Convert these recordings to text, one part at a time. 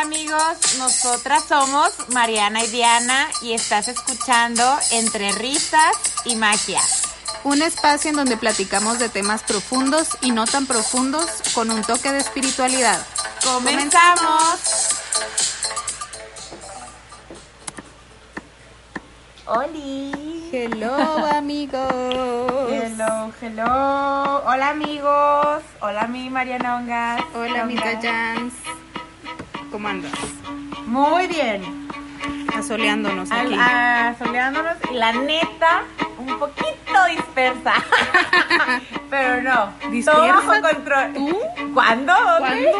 Hola amigos, nosotras somos Mariana y Diana y estás escuchando Entre Risas y Magia. Un espacio en donde platicamos de temas profundos y no tan profundos con un toque de espiritualidad. ¡Comenzamos! ¡Holi! Hello amigos. Hello, hello. Hola amigos. Hola mi Mariana Ongas. Hola amiga Jans. ¿Cómo andas? Muy bien. Asoleándonos Al- aquí. ah, soleándonos y la neta, un poquito dispersa. Pero no. ¿Dispersa? Todo bajo control. ¿Tú? ¿Cuándo? ¿Dónde?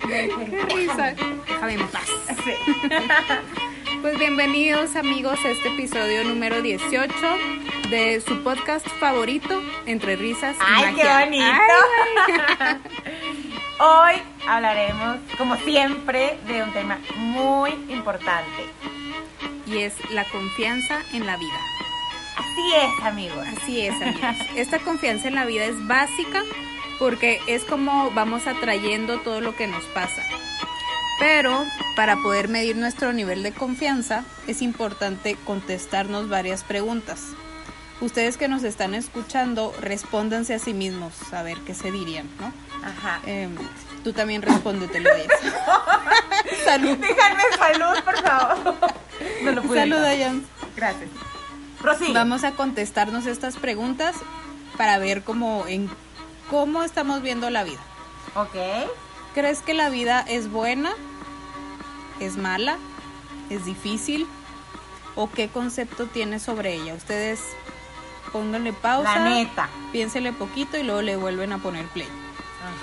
Qué risa. Déjame en paz. Sí. Pues bienvenidos amigos a este episodio número 18 de su podcast favorito, Entre Risas y Ay, qué bonito. Ay, Hoy hablaremos, como siempre, de un tema muy importante. y es la confianza en la vida. Así es, amigos. Así es, amigos. Esta confianza en la vida es básica porque es como vamos atrayendo todo lo que nos pasa. Pero para poder medir nuestro nivel de confianza es importante contestarnos varias preguntas. Ustedes que nos están escuchando, respóndanse a sí mismos a ver qué se dirían, ¿no? Ajá. Em, tú también respóndetelo, Jens. Salud. Déjame salud, por favor. No lo pude Salud. Jens. Gracias. Prosigue. Vamos a contestarnos estas preguntas para ver cómo, en, cómo estamos viendo la vida. Ok. ¿Crees que la vida es buena? ¿Es mala? ¿Es difícil? ¿O qué concepto tienes sobre ella? Ustedes pónganle pausa, La neta. piénsele poquito y luego le vuelven a poner play.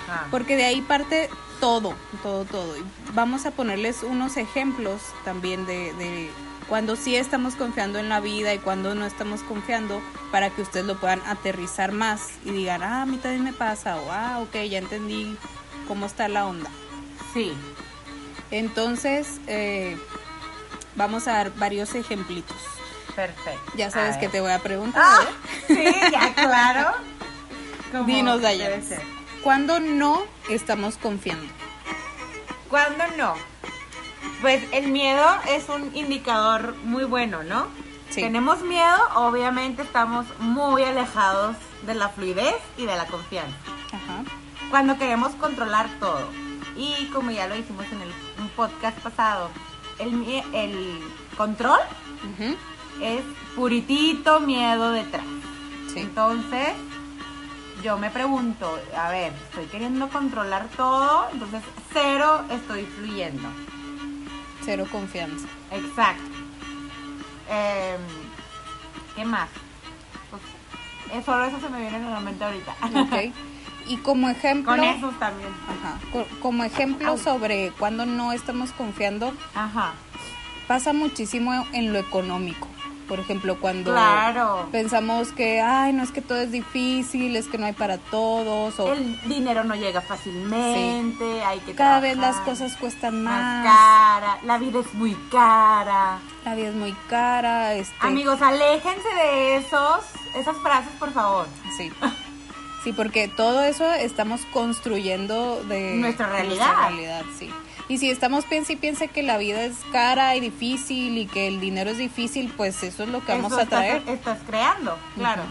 Ajá. Porque de ahí parte todo, todo, todo. Y vamos a ponerles unos ejemplos también de, de cuando sí estamos confiando en la vida y cuando no estamos confiando para que ustedes lo puedan aterrizar más y digan, ah, a mí también me pasa, o ah, ok, ya entendí cómo está la onda. Sí. Entonces, eh, vamos a dar varios ejemplitos. Perfecto. Ya sabes que te voy a preguntar. Ah, ¿eh? sí, ya, claro. Como Dinos, ser. ¿Cuándo no estamos confiando? ¿Cuándo no? Pues el miedo es un indicador muy bueno, ¿no? Sí. Tenemos miedo, obviamente estamos muy alejados de la fluidez y de la confianza. Ajá. Cuando queremos controlar todo. Y como ya lo hicimos en el un podcast pasado, el, control. Es puritito miedo detrás. Sí. Entonces, yo me pregunto, a ver, estoy queriendo controlar todo, entonces cero estoy fluyendo. Cero confianza. Exacto. Em, ¿Qué más? Pues, eh, solo eso se me viene a la mente ahorita. Ok. Y como ejemplo, Con esos también. ajá, co- como ejemplo Au. sobre cuando no estamos confiando, Ajá. pasa muchísimo en lo económico. Por ejemplo, cuando Claro. pensamos que, ay, no es que todo es difícil, es que no hay para todos, o El dinero no llega fácilmente, hay que cada vez las cosas cuestan más más, cara, la vida es muy cara. la vida es muy cara, este, Amigos, aléjense de esos, esas frases, por favor. Sí. Sí, porque todo eso estamos construyendo de Nuestra realidad. nuestra realidad, sí. Y si estamos piensa y piensa que la vida es cara y difícil y que el dinero es difícil, pues eso es lo que vamos Eso a traer. Estás, estás creando, claro.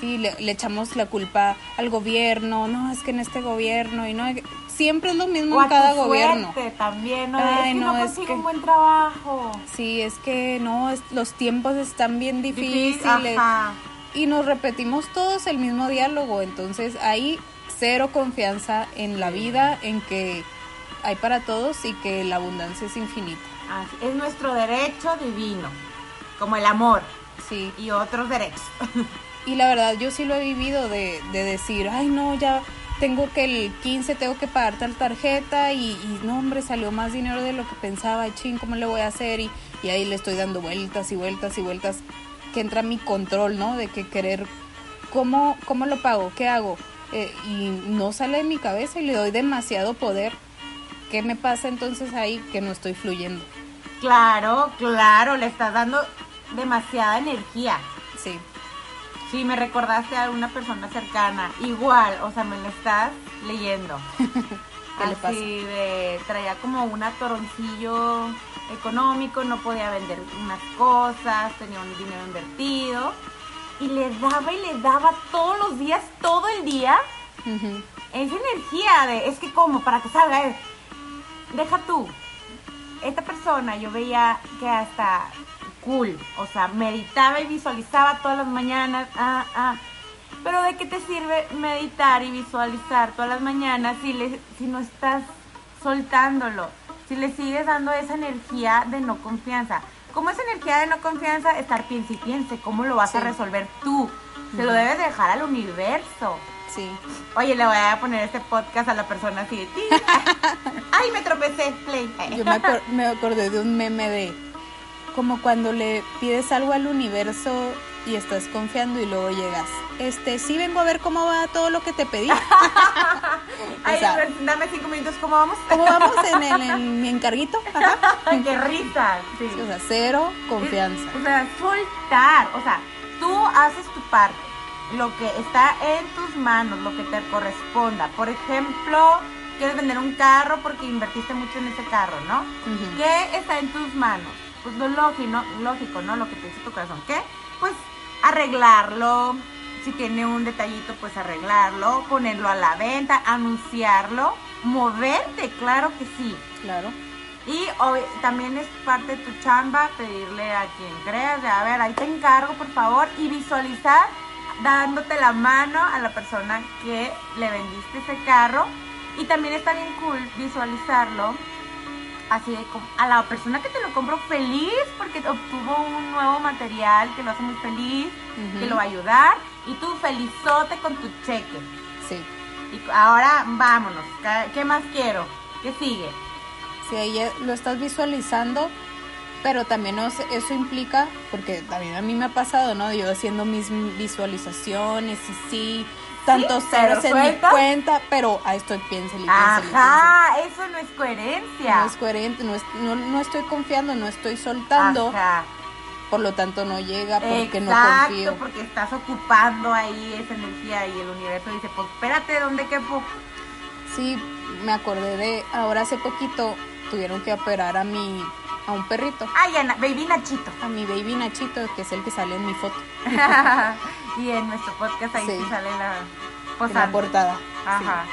Sí, le, le echamos la culpa al gobierno, no, es que en este gobierno y no, siempre es lo mismo O a en cada tu gobierno. también, ¿no? Ay, es que no, no, es que- un buen trabajo. Sí, es que no, es- los tiempos están bien Difícil, difíciles. ajá. y nos repetimos todos el mismo diálogo. Entonces hay cero confianza en la vida, en que hay para todos y que la abundancia es infinita. Así- Es nuestro derecho divino, como el amor. Sí. y otros derechos. Y la verdad, yo sí lo he vivido de, de decir, ay, no, ya tengo que el 15, tengo que pagar tal tarjeta y, y no, hombre, salió más dinero de lo que pensaba, ching, ¿cómo le voy a hacer? Y, y ahí le estoy dando vueltas y vueltas y vueltas, que entra mi control, ¿no? De que querer, ¿cómo, cómo lo pago? ¿Qué hago? Eh, y no sale de mi cabeza y le doy demasiado poder. ¿Qué me pasa entonces ahí que no estoy fluyendo? Claro, claro, le estás dando demasiada energía. Sí, Sí, me recordaste a una persona cercana. Igual, o sea, me lo estás leyendo. ¿Qué le pasa? Así de, traía como un atoroncillo económico, no podía vender unas cosas, tenía un dinero invertido. Y le daba y le daba todos los días, todo el día, esa energía de, es que como, para que salga, eh, deja tú. Esta persona yo veía que hasta cool, o sea, meditaba y visualizaba todas las mañanas, ah, ah. Pero ¿de qué te sirve meditar y visualizar todas las mañanas si, le, si no estás soltándolo? Si le sigues dando esa energía de no confianza. ¿Cómo es energía de no confianza? Estar piense y piense. ¿Cómo lo vas a resolver tú? Se lo debes dejar al universo. Sí. Oye, le voy a poner este podcast a la persona así de ti. Ay, me tropecé, play. Yo me, acor- me acordé de un meme de como cuando le pides algo al universo y estás confiando y luego llegas. Este, sí vengo a ver cómo va todo lo que te pedí. Ay, o sea- a ver, dame cinco minutos, ¿cómo vamos? ¿Cómo vamos en, el, en mi encarguito? Ajá. Qué risa. Sí, o sea, cero confianza. O sea, soltar. O sea, tú haces tu parte. Lo que está en tus manos, lo que te corresponda. Por ejemplo, quieres vender un carro porque invertiste mucho en ese carro, ¿no? ¿Qué está en tus manos? Pues lo lógico, lógico, ¿no? Lo que te dice tu corazón. ¿Qué? Pues arreglarlo. Si tiene un detallito, pues arreglarlo. Ponerlo a la venta, anunciarlo. Moverte, claro que sí. Claro. Y ob- también es parte de tu chamba pedirle a quien creas, a ver, ahí te encargo por favor y visualizar dándote la mano a la persona que le vendiste ese carro. Y también está bien cool visualizarlo así de como a la persona que te lo compró feliz porque obtuvo un nuevo material que lo hace muy feliz, que lo va a ayudar y tú felizote con tu cheque. Sí. Y ahora vámonos, ¿qué- ¿qué más quiero? ¿Qué sigue? Si ahí ya lo estás visualizando, pero también eso implica, porque también a mí me ha pasado, ¿no? Yo haciendo mis visualizaciones y sí, tantos pero ceros en mi cuenta, pero ahí estoy piénsele. Ajá, eso no es coherencia. No es coherente, no, es- no, no estoy confiando, no estoy soltando, Ajá. por lo tanto no llega porque no Exacto, confío. porque estás ocupando ahí esa energía y el universo dice, pues espérate, ¿dónde quepo? Sí, me acordé de, ahora hace poquito tuvieron que operar a mi, a un perrito, Ay, Ana, baby Nachito. a mi baby Nachito, que es el que sale en mi foto, y en nuestro podcast ahí Sí. sale la posando. la portada. sí. Ajá.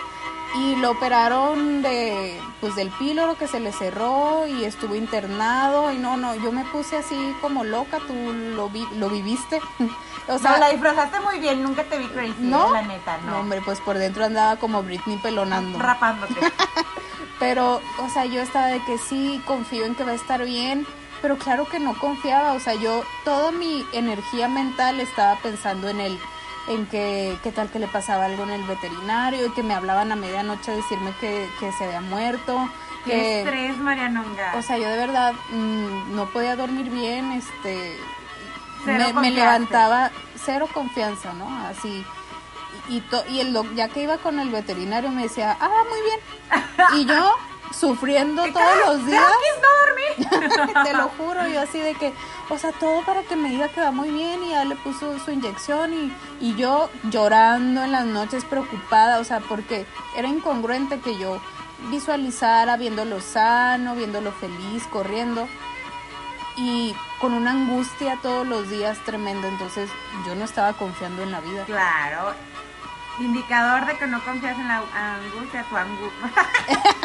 Y lo operaron de, pues del píloro que se le cerró y estuvo internado y no, no, yo me puse así como loca, tú lo, vi- lo viviste. o sea, la disfrazaste muy bien, nunca te vi crazy, ¿no? la neta, no. No, hombre, pues por dentro andaba como Britney pelonando. Rapándote. Pero, o sea, yo estaba de que sí, confío en que va a estar bien, pero claro que no confiaba, o sea, yo, toda mi energía mental estaba pensando en él, en que, qué tal que le pasaba algo en el veterinario, y que me hablaban a medianoche a decirme que, que se había muerto, Qué que, estrés, Marianonga. o sea, yo de verdad mm, no podía dormir bien, este, Cero me, me levantaba cero confianza, ¿no? Así. Y, to- y el doc- ya que iba con el veterinario me decía, ah, muy bien. Y yo sufriendo todos los días. no dormí. Te lo juro, yo así de que, o sea, todo para que me diga que va muy bien y ya le puso su inyección y, y yo llorando en las noches preocupada, o sea, porque era incongruente que yo visualizara viéndolo sano, viéndolo feliz, corriendo y con una angustia todos los días tremenda, entonces yo no estaba confiando en la vida. Claro. Indicador de que no confías en la angustia, tu angustia.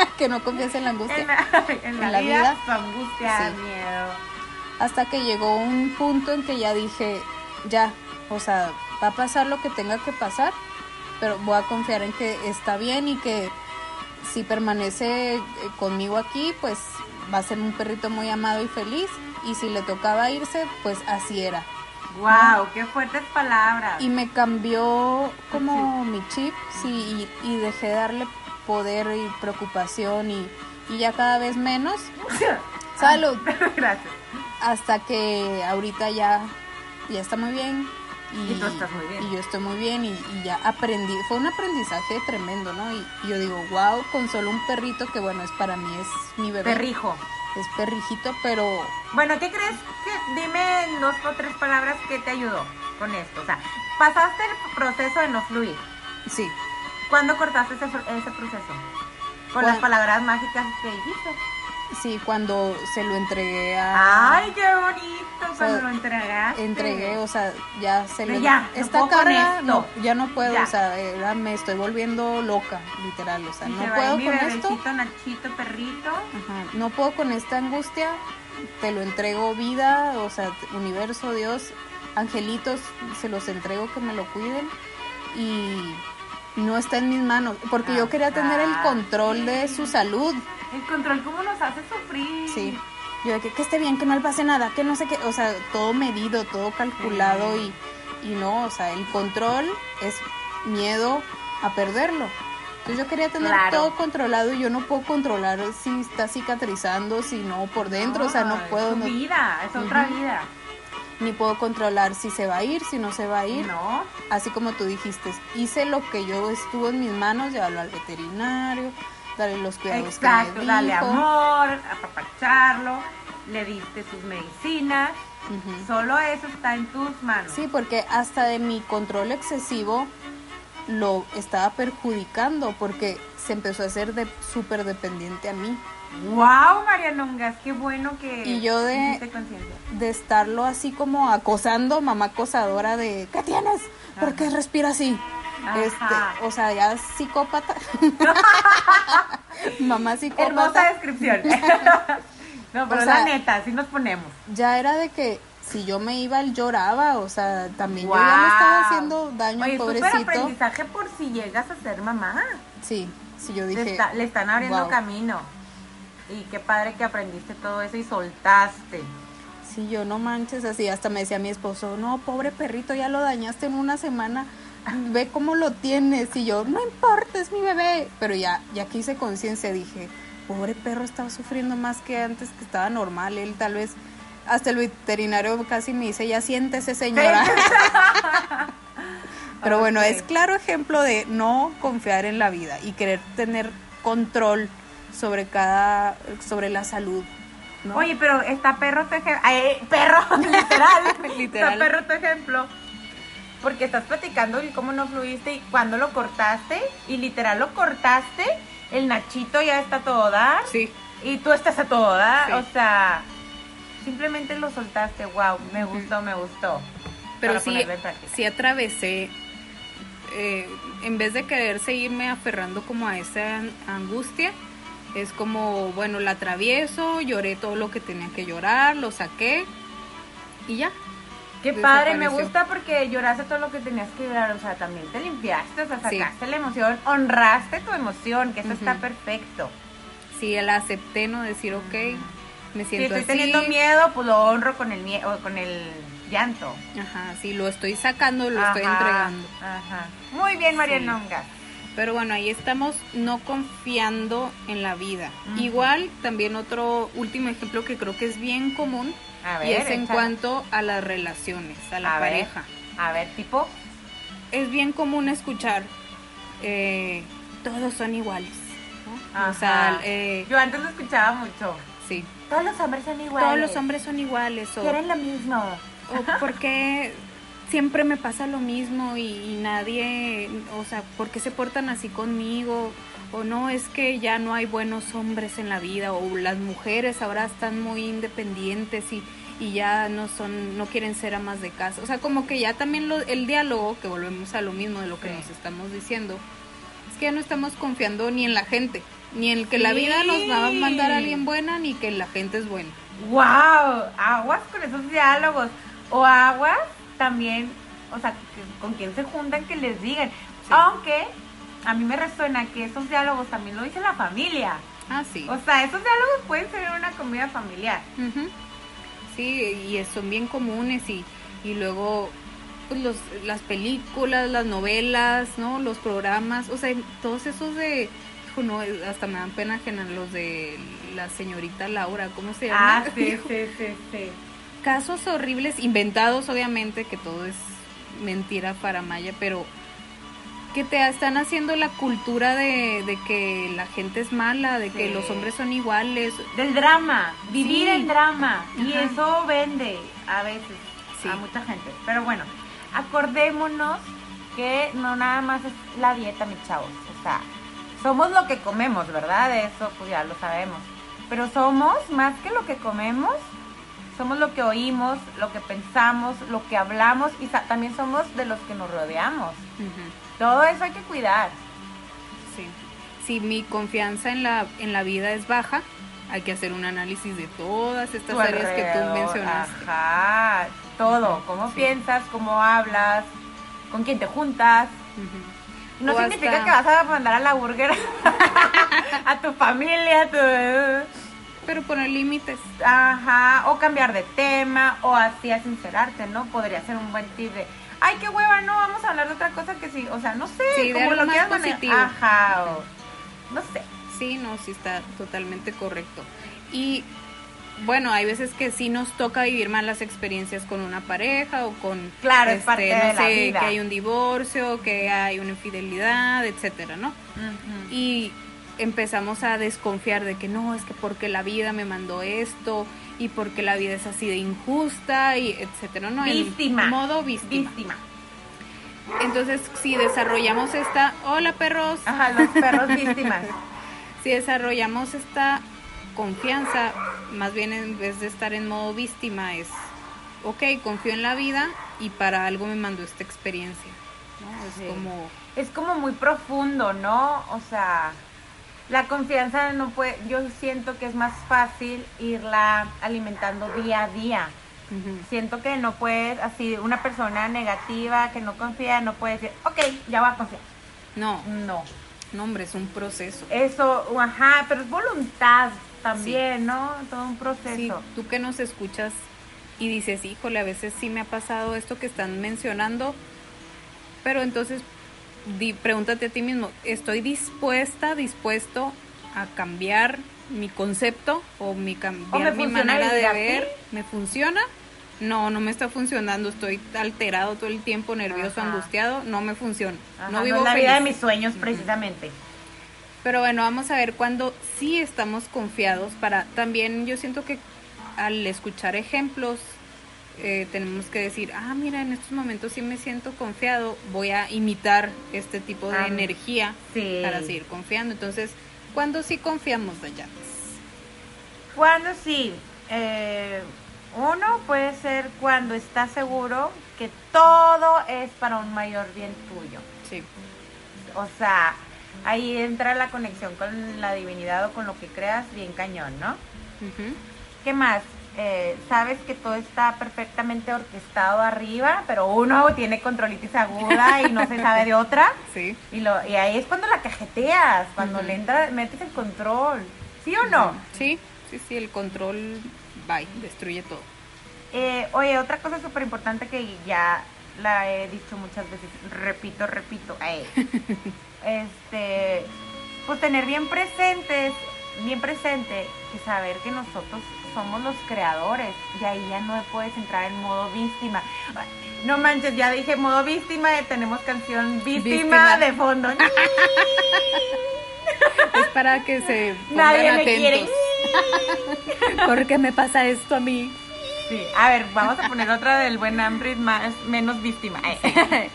que no confías en la angustia. en la, en la En la vida, vida. tu angustia, Sí. miedo. hasta que llegó un punto en que ya dije, ya, o sea, va a pasar lo que tenga que pasar, pero voy a confiar en que está bien y que si permanece eh, conmigo aquí, pues va a ser un perrito muy amado y feliz, y si le tocaba irse, pues así era. Wow, qué fuertes palabras. Y me cambió como mi chip, sí, y, y dejé de darle poder y preocupación y, y ya cada vez menos. Salud. Gracias. Hasta que ahorita ya, ya está muy bien. Y tú estás muy bien. Y yo estoy muy bien y, y ya aprendí. Fue un aprendizaje tremendo, ¿no? Y, y yo digo, wow, con solo un perrito que bueno, es para mí, es mi bebé. Perrijo. Es perrijito, pero Bueno, ¿qué crees? que Dime dos o tres palabras que te ayudó con esto. O sea, pasaste el proceso de no fluir. sí. ¿Cuándo cortaste ese, ese proceso? Con las palabras mágicas que dijiste. Sí, cuando se lo entregué a... Ay, qué bonito cuando sea, lo entregaste. entregué, o sea, ya se le ya, no esta con carga no, ya no puedo, Ya. o sea, era- me estoy volviendo loca, literal, o sea, Y no se va puedo mi con esto, Nachito, perrito. Ajá, no puedo con esta angustia, te lo entrego vida, o sea, universo, Dios, angelitos, se los entrego que me lo cuiden y no está en mis manos, porque yo quería tener el Ajá. control de su salud, El control, ¿cómo nos hace sufrir? Sí. Yo de que, que esté bien, que no le pase nada, que no sé qué, o sea, todo medido, todo calculado y, y no, o sea, el control es miedo a perderlo. Entonces yo quería tener Claro. todo controlado y yo no puedo controlar si está cicatrizando, si no por dentro, o sea, no es puedo, no- vida, es otra vida. Ni puedo controlar si se va a ir, si no se va a ir. No. Así como tú dijiste, hice lo que yo estuvo en mis manos, llevarlo al veterinario, darle los cuidados Exacto, que me dale dijo. amor, apapacharlo, le diste sus medicinas. Solo eso está en tus manos. Sí, porque hasta de mi control excesivo lo estaba perjudicando porque se empezó a hacer de súper dependiente a mí. Wow, Marianongas, qué bueno que Y yo de-. De estarlo así como acosando, mamá acosadora de ¿qué tienes? ¿Por qué respira así? Ajá. Este, o sea, ya psicópata. mamá Hermosa psicópata. descripción. no, pero O sea, la neta, así nos ponemos. Ya era de que si yo me iba, él lloraba, o sea, también yo ya me estaba haciendo daño, Oye, pobrecito. aprendizaje por si llegas a ser mamá. Sí, sí, yo Le, dije. está- le están abriendo "Guau". camino. Y qué padre que aprendiste todo eso y soltaste. Sí, yo no manches así, hasta me decía mi esposo, no, pobre perrito, ya lo dañaste en una semana, ve cómo lo tienes, y yo, no importa, es mi bebé, pero ya, ya que hice conciencia, dije, pobre perro estaba sufriendo más que antes, que estaba normal, él tal vez, hasta el veterinario casi me dice, ya siéntese señora, pero bueno, es claro ejemplo de no confiar en la vida y querer tener control sobre cada, sobre la salud. ¿no? Oye, pero está perro tu ejemplo. perro, literal. Literal. Está perro tu ejemplo. Porque estás platicando el cómo no fluiste y cuando lo cortaste. Y literal lo cortaste. El Nachito ya está a todo dar. Sí. Y tú estás a todo dar. Sí. O sea, simplemente lo soltaste. Wow, me gustó, me gustó. Pero sí, sí atravesé, eh, en vez de querer seguirme aferrando como a esa an- angustia, es como, bueno, la atravieso, lloré todo lo que tenía que llorar, lo saqué y ya. Qué padre, me gusta porque lloraste todo lo que tenías que llorar, o sea, también te limpiaste, o sea, Sí. sacaste la emoción, honraste tu emoción, que eso está perfecto. Sí, la acepté, no decir, ok, me Si siento estoy así. teniendo miedo, pues lo honro con el miedo, con el llanto. Ajá, sí, lo estoy sacando, lo estoy entregando. Ajá. Muy bien, Marianonga. Pero bueno, ahí estamos no confiando en la vida. Igual, también otro último ejemplo que creo que es bien común A ver, y es en échale. cuanto a las relaciones, a la A ver. pareja. A ver, tipo, Es bien común escuchar, eh, todos son iguales. ¿no? O sea, eh, yo antes lo escuchaba mucho. sí, Todos los hombres son iguales. todos los hombres son iguales. O, quieren lo mismo. o porque siempre me pasa lo mismo y, y nadie, o sea, ¿por qué se portan así conmigo? O no, es que ya no hay buenos hombres en la vida, o las mujeres ahora están muy independientes y, y ya no son, no quieren ser amas de casa. O sea, como que ya también lo- el diálogo, que volvemos a lo mismo de lo que Sí. nos estamos diciendo, es que ya no estamos confiando ni en la gente, ni en que la vida nos va a mandar a alguien buena, ni que la gente es buena. ¡Wow! Aguas con esos diálogos. O aguas también, o sea, con quién se juntan que les digan. Aunque a mí me resuena que esos diálogos también lo dice la familia. Ah, sí. O sea, esos diálogos pueden ser una comida familiar. Ujú. Sí, y son bien comunes y, y luego pues los, las películas, las novelas, ¿no? Los programas, o sea, todos esos de, hijo, no, hasta me dan pena ajena los de la señorita Laura, ¿cómo se llama? Ah, sí, sí, sí, sí. Casos horribles, inventados obviamente, que todo es mentira para Maya, pero que te están haciendo la cultura de, de que la gente es mala, de que Sí. los hombres son iguales. Del drama, vivir Sí. el drama. Y eso vende a veces Sí. a mucha gente. Pero bueno, acordémonos que no nada más es la dieta, mis chavos. O sea, somos lo que comemos, ¿verdad? Eso pues ya lo sabemos. Pero somos más que lo que comemos. Somos lo que oímos, lo que pensamos, lo que hablamos y también somos de los que nos rodeamos. Todo eso hay que cuidar. Sí. Si mi confianza en la, en la vida es baja, hay que hacer un análisis de todas estas Tu áreas que tú mencionaste. Ajá, todo. Cómo Sí. piensas, cómo hablas, con quién te juntas. No O significa hasta- que vas a mandar a la burger a tu familia, a tu... Pero poner límites. Ajá, o cambiar de tema, o así a sincerarte, ¿no? Podría ser un buen tip de, ay, qué hueva, no, vamos a hablar de otra cosa que sí, o sea, no sé, Sí, como lo quieras positivo. Ajá, o no sé. Sí, no, sí está totalmente correcto. Y bueno, hay veces que sí nos toca vivir malas experiencias con una pareja o con este, Claro, es parte no de la vida. que hay un divorcio, que hay una infidelidad, etcétera, ¿no? Y empezamos a desconfiar de que no, es que porque la vida me mandó esto y porque la vida es así de injusta y etcétera, ¿no? En Víctima. modo víctima. Víctima. Entonces, si desarrollamos esta, hola perros, Ajá, los perros víctimas. si desarrollamos esta confianza, más bien en vez de estar en modo víctima, es, ok, confío en la vida y para algo me mandó esta experiencia. ¿no? Es como, es como muy profundo, ¿no? O sea, la confianza no puede, yo siento que es más fácil irla alimentando día a día. Siento que no puedes, así, una persona negativa que no confía, no puede decir, ok, ya va a confiar. no, No. no, hombre, es un proceso. Eso, ajá, pero es voluntad también, ¿no? Todo un proceso. Sí, tú que nos escuchas y dices, híjole, a veces sí me ha pasado esto que están mencionando, pero entonces di- pregúntate a ti mismo, ¿estoy dispuesta, dispuesto a cambiar mi concepto o mi cambiar mi manera de ver? ¿Me funciona? No, no me está funcionando, estoy alterado todo el tiempo, nervioso, Ajá. angustiado, no me funciona. Ajá, no no vivo es la feliz. vida de mis sueños, precisamente. Pero bueno, vamos a ver cuando sí estamos confiados para también yo siento que al escuchar ejemplos eh, tenemos que decir, ah, mira, en estos momentos sí me siento confiado, voy a imitar este tipo de Ah, energía sí. para seguir confiando. Entonces, ¿cuándo sí confiamos, Dayanes? Cuando sí, eh, uno puede ser cuando estás seguro que todo es para un mayor bien tuyo. Sí. O sea, ahí entra la conexión con la divinidad o con lo que creas bien cañón, ¿no? Ujú. ¿Qué más? Eh, sabes que todo está perfectamente orquestado arriba, pero uno tiene controlitis aguda y no se sabe de otra. Sí. Y, lo, y ahí es cuando la cajeteas, cuando le entra, metes el control. ¿Sí o no? Sí, sí, sí, el control, bye, destruye todo. Eh, oye, otra cosa súper importante que ya la he dicho muchas veces, repito, repito, eh, este, pues tener bien presentes, bien presente, y saber que nosotros somos los creadores, y ahí ya no puedes entrar en modo víctima. No manches, ya dije modo víctima, eh, tenemos canción víctima, Víctima. de fondo. Es para que se pongan Nadie me quiere. atentos. ¿Por qué me pasa esto a mí? Sí, a ver, vamos a poner otra del buen Ambrit más, menos víctima. Eh.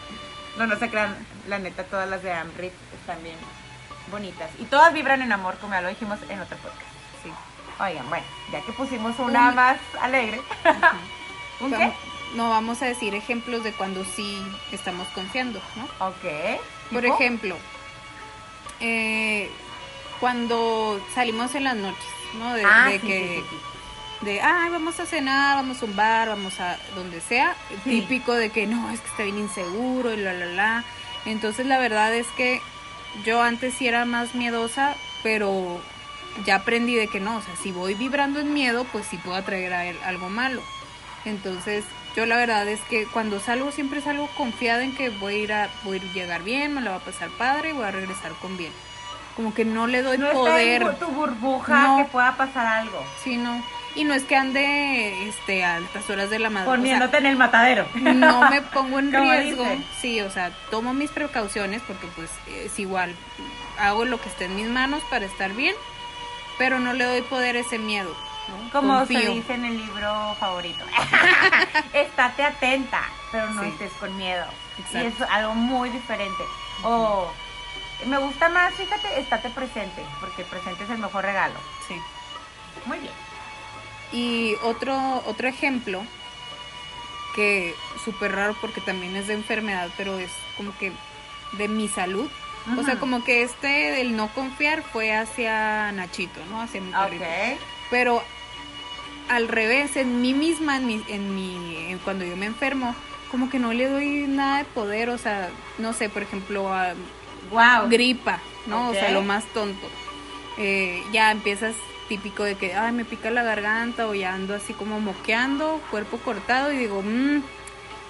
No, no se crean, la neta, todas las de Ambrit están bien bonitas. Y todas vibran en amor, como ya lo dijimos en otro podcast. Sí. Oigan, bueno, ya que pusimos una Un- más alegre. ¿Un qué? No vamos a decir ejemplos de cuando sí estamos confiando, ¿no? Ok. Por ejemplo, eh, cuando salimos en las noches, ¿no? De, Ah, de sí, que, sí, sí, sí. de, ay, vamos a cenar, vamos a un bar, vamos a donde sea, típico de que no, es que está bien inseguro y la, la, la. Entonces la verdad es que yo antes sí era más miedosa, pero ya aprendí de que no, o sea, si voy vibrando en miedo, pues sí puedo atraer a él algo malo. Entonces, Yo la verdad es que cuando salgo siempre salgo confiada en que voy a ir a, voy a llegar bien, me lo va a pasar padre y voy a regresar con bien. Como que no le doy no poder. está en tu burbuja No. que pueda pasar algo. Sí, no. Y no es que ande este, a altas horas de la madrugada. Poniéndote en el matadero. no me pongo en riesgo. dicen. Sí, o sea, tomo mis precauciones porque pues es igual. Hago lo que esté en mis manos para estar bien, pero no le doy poder a ese miedo. ¿no? Como Confío. se dice en el libro favorito. Estate atenta, pero no Sí. estés con miedo. Exacto. Y es algo muy diferente. O me gusta más, fíjate, estate presente, porque el presente es el mejor regalo. Sí. Muy bien. Y otro, otro ejemplo que súper raro porque también es de enfermedad, pero es como que de mi salud. O sea, como que este del no confiar fue hacia Nachito, ¿no? Hacia mi perrito. Ok. Pero al revés, en mí misma, en mi, en mi, en cuando yo me enfermo, como que no le doy nada de poder, o sea, no sé, por ejemplo, a Wow. gripa, ¿no? O sea, lo más tonto. Eh, ya empiezas típico de que, ay, me pica la garganta o ya ando así como moqueando, cuerpo cortado y digo, mmm,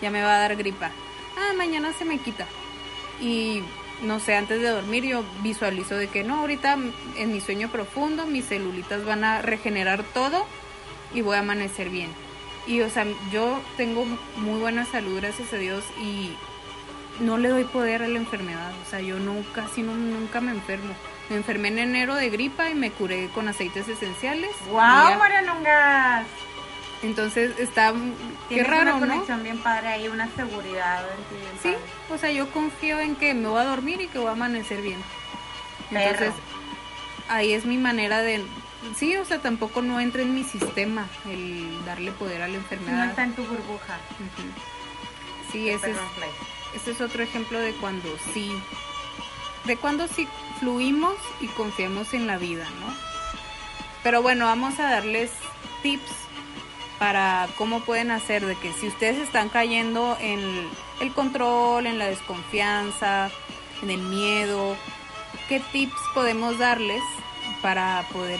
ya me va a dar gripa. Ah, mañana se me quita. Y no sé, antes de dormir yo visualizo de que no, ahorita en mi sueño profundo mis celulitas van a regenerar todo y voy a amanecer bien. Y o sea, yo tengo muy buena salud, gracias a Dios, y no le doy poder a la enfermedad. O sea, yo no, casi no, nunca me enfermo. Me enfermé en enero de gripa y me curé con aceites esenciales. Wow, ya. Entonces está, qué raro, una ¿no? conexión bien padre ahí, una seguridad en ti bien Sí, padre. o sea, yo confío en que me voy a dormir y que voy a amanecer bien. Entonces, ahí es mi manera de... Sí, o sea, tampoco no entra en mi sistema el darle poder a la Si no enfermedad. está en tu burbuja. Sí, ese es, ese es otro ejemplo de cuando sí, de cuando sí fluimos y confiamos en la vida, ¿no? Pero bueno, vamos a darles tips para cómo pueden hacer de que si ustedes están cayendo en el control, en la desconfianza, en el miedo, ¿qué tips podemos darles para poder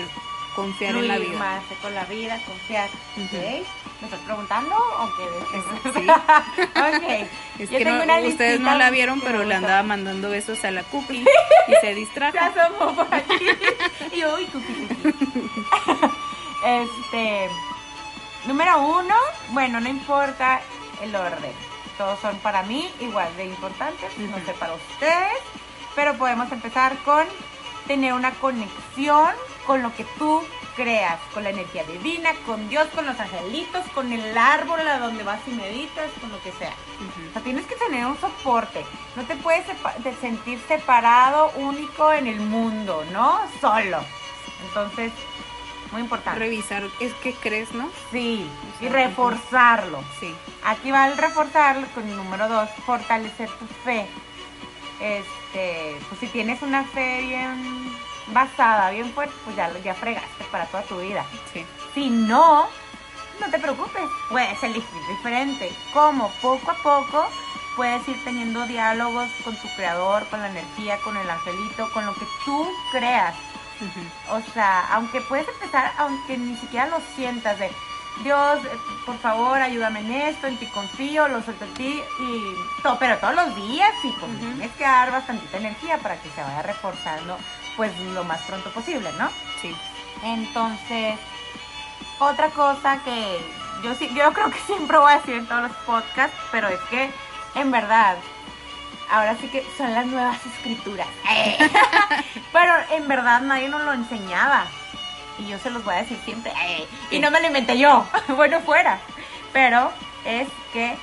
confiar en la vida? más con la vida, confiar. ¿Me estás preguntando o qué? Sí. ok. Es Yo que no- ustedes no la vieron, pero le andaba mandando besos a la cookie y se distrajo. Se asomó por aquí. y uy, cookie, cookie. este. Número uno, bueno, no importa el orden. Todos son para mí igual de importantes, no sé para ustedes. Pero podemos empezar con tener una conexión con lo que tú creas, con la energía divina, con Dios, con los angelitos, con el árbol a donde vas y meditas, con lo que sea. O sea, tienes que tener un soporte. No te puedes sepa- sentir separado, único en el mundo, ¿no? Solo. Entonces, muy importante. Revisar, es que crees, ¿no? Sí, y reforzarlo. Sí. Aquí va el reforzarlo con el número dos, fortalecer tu fe. Este, pues si tienes una fe bien basada, bien fuerte, pues ya, ya fregaste para toda tu vida. Sí. Si no, no te preocupes, puedes elegir diferente. ¿Cómo? Poco a poco puedes ir teniendo diálogos con tu creador, con la energía, con el angelito, con lo que tú creas. O sea, aunque puedes empezar, aunque ni siquiera lo sientas de Dios, eh, por favor, ayúdame en esto, en ti confío, lo suelto a ti y todo, pero todos los días y pues Ujú. tienes que dar bastantita energía para que se vaya reforzando pues lo más pronto posible, ¿no? Sí. Entonces, otra cosa que yo sí, yo creo que siempre voy a decir en todos los podcasts, pero es que en verdad, ahora sí que son las nuevas escrituras. Pero en verdad nadie nos lo enseñaba. Y yo se los voy a decir siempre. Y no me lo inventé yo. bueno, fuera. Pero es que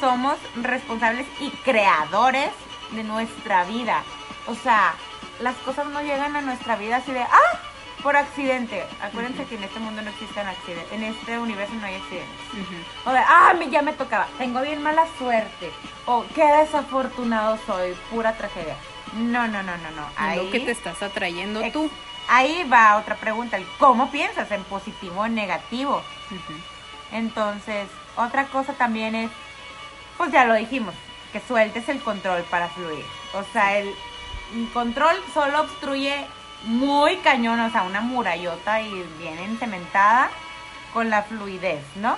somos responsables y creadores de nuestra vida. O sea, las cosas no llegan a nuestra vida así de, ah, por accidente. Acuérdense que en este mundo no existen accidentes. En este universo no hay accidentes. Ujú. O de, ah, ya me tocaba. Tengo bien mala suerte. O qué desafortunado soy. Pura tragedia. No, no, no, no, no. Ahí, Lo que te estás atrayendo Ex- tú. ahí va otra pregunta. el ¿Cómo piensas? ¿En positivo o en negativo? Entonces, otra cosa también es, pues ya lo dijimos, que sueltes el control para fluir. O sea, el control solo obstruye muy cañón, o sea, una murallota y bien encementada con la fluidez, ¿no?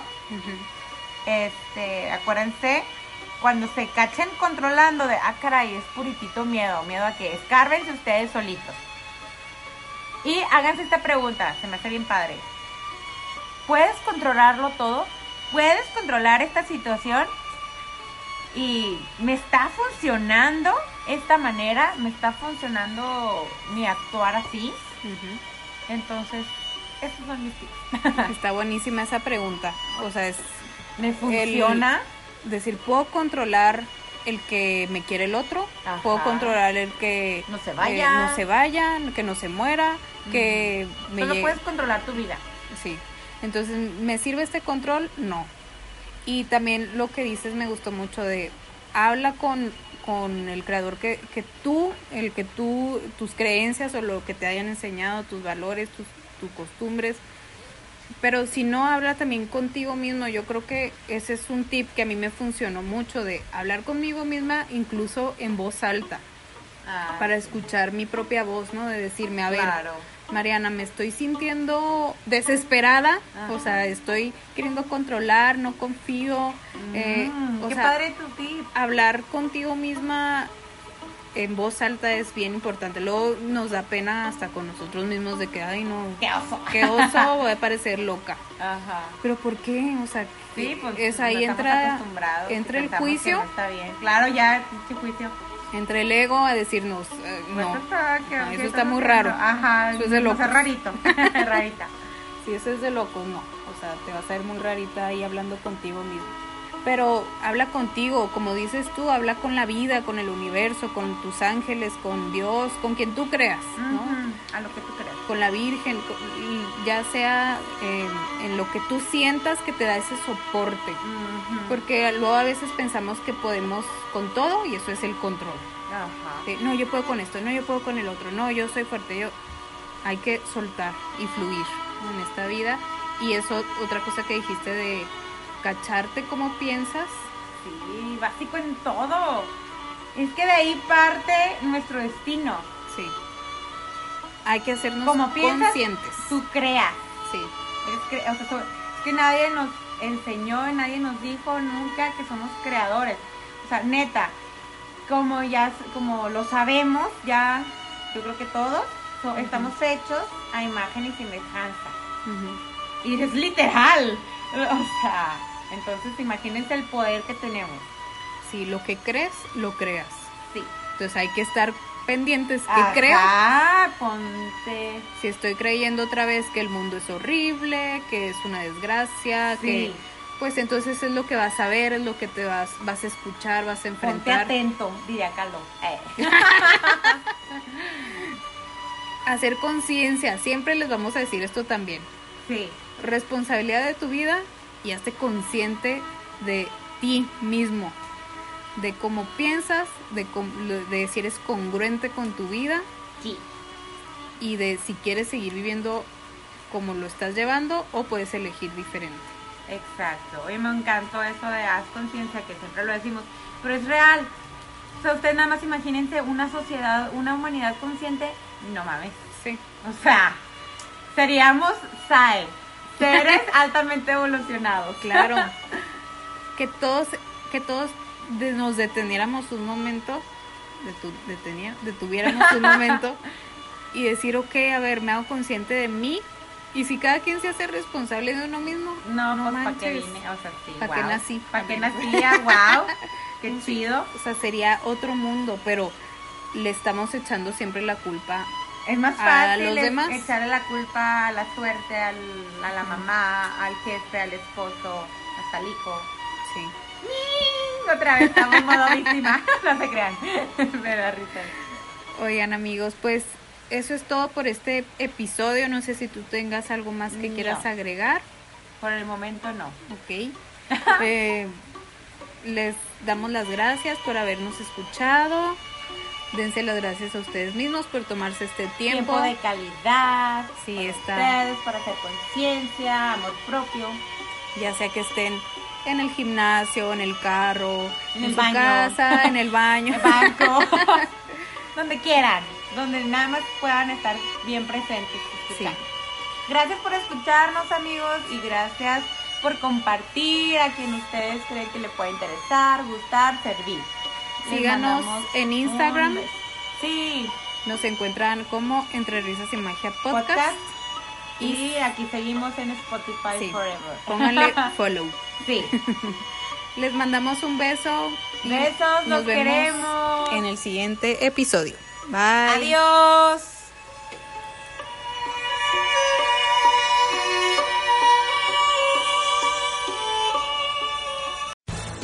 Este, acuérdense, cuando se cachen controlando de, ah, caray, es puritito miedo, miedo a que escárbense ustedes solitos. Y háganse esta pregunta, se me hace bien padre. ¿Puedes controlarlo todo? ¿Puedes controlar esta situación? Y me está funcionando esta manera, me está funcionando mi actuar así. Entonces, esos son mis tips. Está buenísima esa pregunta. O sea, es me funciona. decir, puedo controlar el que me quiere el otro, Ajá. puedo controlar el que No se eh, vaya. no se vaya, que no se muera, que me Solo llegue- puedes controlar tu vida. Sí. Entonces, ¿me sirve este control? No. Y también lo que dices me gustó mucho de habla con, con el creador que, que tú, el que tú, tus creencias o lo que te hayan enseñado, tus valores, tus, tus costumbres. Pero si no, habla también contigo mismo. Yo creo que ese es un tip que a mí me funcionó mucho de hablar conmigo misma incluso en voz alta para escuchar mi propia voz, ¿no? De decirme, a ver, Claro. Mariana, me estoy sintiendo desesperada, Ajá. o sea, estoy queriendo controlar, no confío, eh, Mm, o qué sea, padre tu tip. hablar contigo misma en voz alta es bien importante. Luego nos da pena hasta con nosotros mismos de que, ay, no, Qué oso. qué oso, voy a parecer loca. Ajá. Pero ¿por qué? O sea, Sí, pues es ahí entra, entra el juicio, no está bien. Claro, ya, pinche juicio. Entre el ego a decirnos, eh, Pues no, está, ¿qué- no, qué eso está muy raro. Ajá. Eso es de o sea, locos. rarito. Rarita. Si eso es de locos, no. O sea, te vas a ver muy rarita ahí hablando contigo mismo. Pero habla contigo, como dices tú, habla con la vida, con el universo, con tus ángeles, con Dios, con quien tú creas, ¿no? A lo que tú creas. Con la Virgen, con- y ya sea eh, en lo que tú sientas que te da ese soporte. Porque luego a veces pensamos que podemos con todo y eso es el control. Ajá. De, no, yo puedo con esto, no, yo puedo con el otro, no, yo soy fuerte, yo... Hay que soltar y fluir en esta vida. Y eso, otra cosa que dijiste de cacharte cómo piensas, Sí, básico en todo. Es que de ahí parte nuestro destino. sí. Hay que hacernos Como piensas, conscientes. tú creas. Sí, o sea, es que nadie nos enseñó, nadie nos dijo nunca que somos creadores. O sea, neta, como ya, como lo sabemos, ya, yo creo que todos so- estamos hechos a imagen y semejanza. Y es literal. O sea, entonces imagínense el poder que tenemos. sí, lo que crees, lo creas. Sí. Entonces hay que estar pendientes que creo. Ah, ponte. Si estoy creyendo otra vez que el mundo es horrible, que es una desgracia, Sí. que pues entonces es lo que vas a ver, es lo que te vas vas a escuchar, vas a Ponte enfrentar. atento, diría Carlos. Eh. Hacer conciencia, siempre les vamos a decir esto también. Sí. Responsabilidad de tu vida y hazte consciente de ti mismo, de cómo piensas, de, cómo- de si eres congruente con tu vida Sí. y de si quieres seguir viviendo como lo estás llevando o puedes elegir diferente. Exacto. Hoy me encantó eso de haz conciencia, que siempre lo decimos, pero es real. O sea, ustedes nada más imagínense una sociedad, una humanidad consciente, no mames. Sí. O sea, seríamos SAE, seres altamente evolucionados. Claro. que todos, que todos nos deteniéramos un momento, detenía- detuviéramos un momento y decir, ok, a ver, me hago consciente de mí. Y si cada quien se hace responsable de uno mismo, No, pues para qué vine, o sea, sí, ¿Pa' qué guau. nací? ¿Para qué nacía? Wow, qué chido. O sea, sería otro mundo, pero le estamos echando siempre la culpa. Es más fácil echarle la culpa a la suerte, al, a la mamá, al jefe, al esposo, hasta al hijo. Sí. Otra vez estamos en modo víctima. No se crean. Me da risa. Oigan amigos, pues eso es todo por este episodio. No sé si tú tengas algo más que No. quieras agregar. Por el momento no. Ok. Eh, les damos las gracias por habernos escuchado. Dense las gracias a ustedes mismos por tomarse este tiempo. Tiempo de calidad. Sí, para está. Ustedes, para hacer conciencia, amor propio. Ya sea que estén en el gimnasio, en el carro, En en, el su baño. casa, en el baño. el banco. donde quieran. Donde nada más puedan estar bien presentes. Sí. Gracias por escucharnos amigos y gracias por compartir a quien ustedes creen que le pueda interesar, gustar, servir. Síganos en Instagram. Sí, Nos encuentran como Entre Risas y Magia Podcast. podcast. Y aquí seguimos en Spotify Sí. Forever. Pónganle follow. Sí. Les mandamos un beso. Besos, los vemos queremos. En el siguiente episodio. Bye. Adiós.